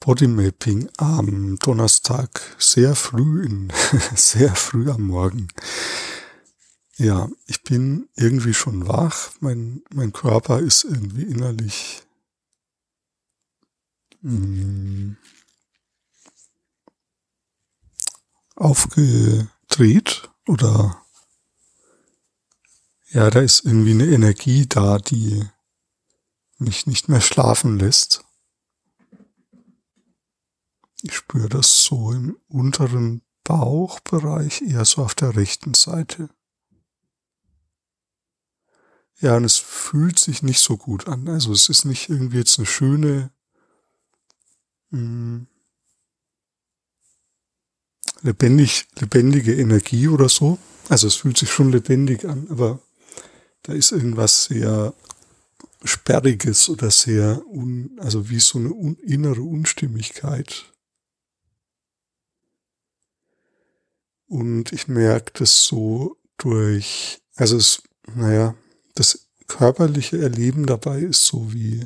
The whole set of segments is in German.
Bodymapping am Donnerstag sehr früh in, sehr früh am Morgen. Ja, ich bin irgendwie schon wach. Mein, mein Körper ist irgendwie innerlich mh, hm, aufgedreht oder ja, da ist irgendwie eine Energie da, die mich nicht mehr schlafen lässt. Ich spüre das so im unteren Bauchbereich, eher so auf der rechten Seite. Ja, und es fühlt sich nicht so gut an. Also es ist nicht irgendwie jetzt eine schöne, mh, hm, lebendig, lebendige Energie oder so. Also es fühlt sich schon lebendig an, aber da ist irgendwas sehr Sperriges oder sehr, un, also wie so eine un, innere Unstimmigkeit Und ich merke das so durch, also es, naja, das körperliche Erleben dabei ist so wie,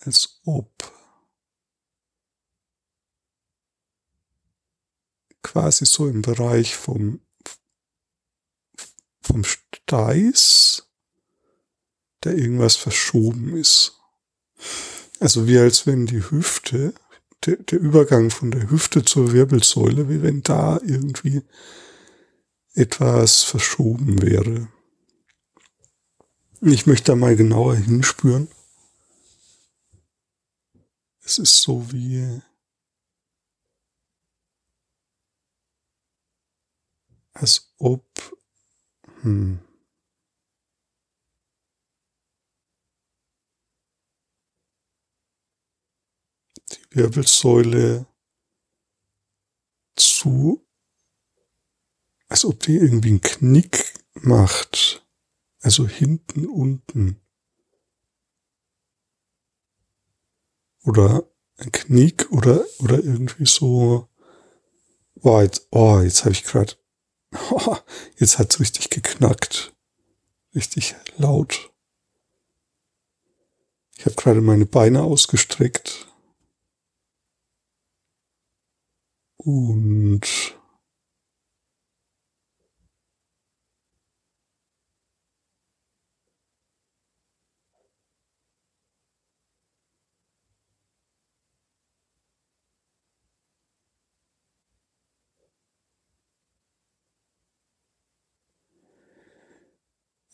als ob quasi so im Bereich vom, vom Steiß, der irgendwas verschoben ist. Also wie als wenn die Hüfte der, der Übergang von der Hüfte zur Wirbelsäule, wie wenn da irgendwie etwas verschoben wäre. Ich möchte da mal genauer hinspüren. Es ist so wie als ob hm, Wirbelsäule zu, als ob die irgendwie einen Knick macht. Also hinten, unten. Oder ein Knick oder, oder irgendwie so. Oh, jetzt, oh, jetzt habe ich gerade. Oh, jetzt hat's richtig geknackt. Richtig laut. Ich habe gerade meine Beine ausgestreckt Und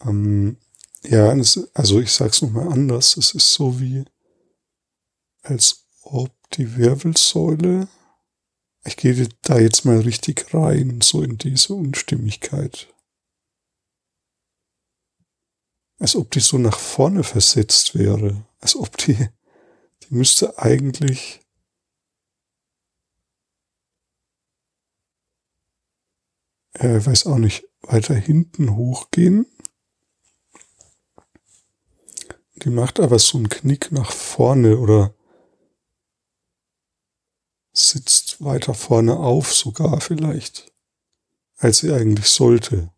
ähm, ja, es, also ich sag's nochmal anders. Es ist so wie, als ob die Wirbelsäule ich gehe da jetzt mal richtig rein, so in diese Unstimmigkeit. Als ob die so nach vorne versetzt wäre. Als ob die, die müsste eigentlich äh, weiß auch nicht, weiter hinten hochgehen. Die macht aber so einen Knick nach vorne oder sitzt weiter vorne auf sogar vielleicht, als sie eigentlich sollte.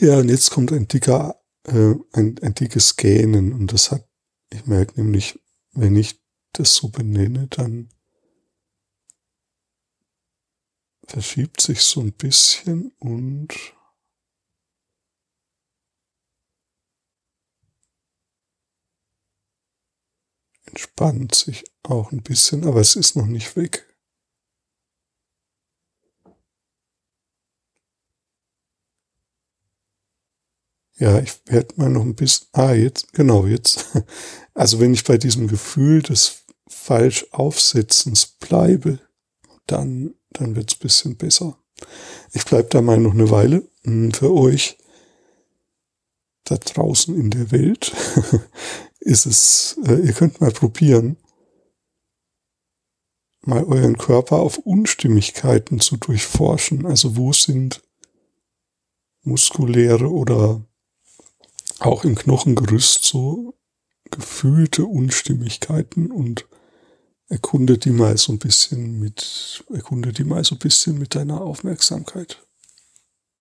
Ja, und jetzt kommt ein dicker, äh, ein, ein dickes Gähnen und das hat, ich merke nämlich, wenn ich das so benenne, dann verschiebt sich so ein bisschen und entspannt sich auch ein bisschen, aber es ist noch nicht weg. Ja, ich werde mal noch ein bisschen, ah, jetzt, genau, jetzt. Also wenn ich bei diesem Gefühl des falsch Aufsetzens bleibe, dann dann wird's bisschen besser. Ich bleib da mal noch eine Weile hm, für euch. Da draußen in der Welt ist es, äh, ihr könnt mal probieren, mal euren Körper auf Unstimmigkeiten zu durchforschen. Also wo sind muskuläre oder auch im Knochengerüst so gefühlte Unstimmigkeiten und erkunde die mal so ein bisschen mit, erkunde die mal so ein bisschen mit deiner Aufmerksamkeit.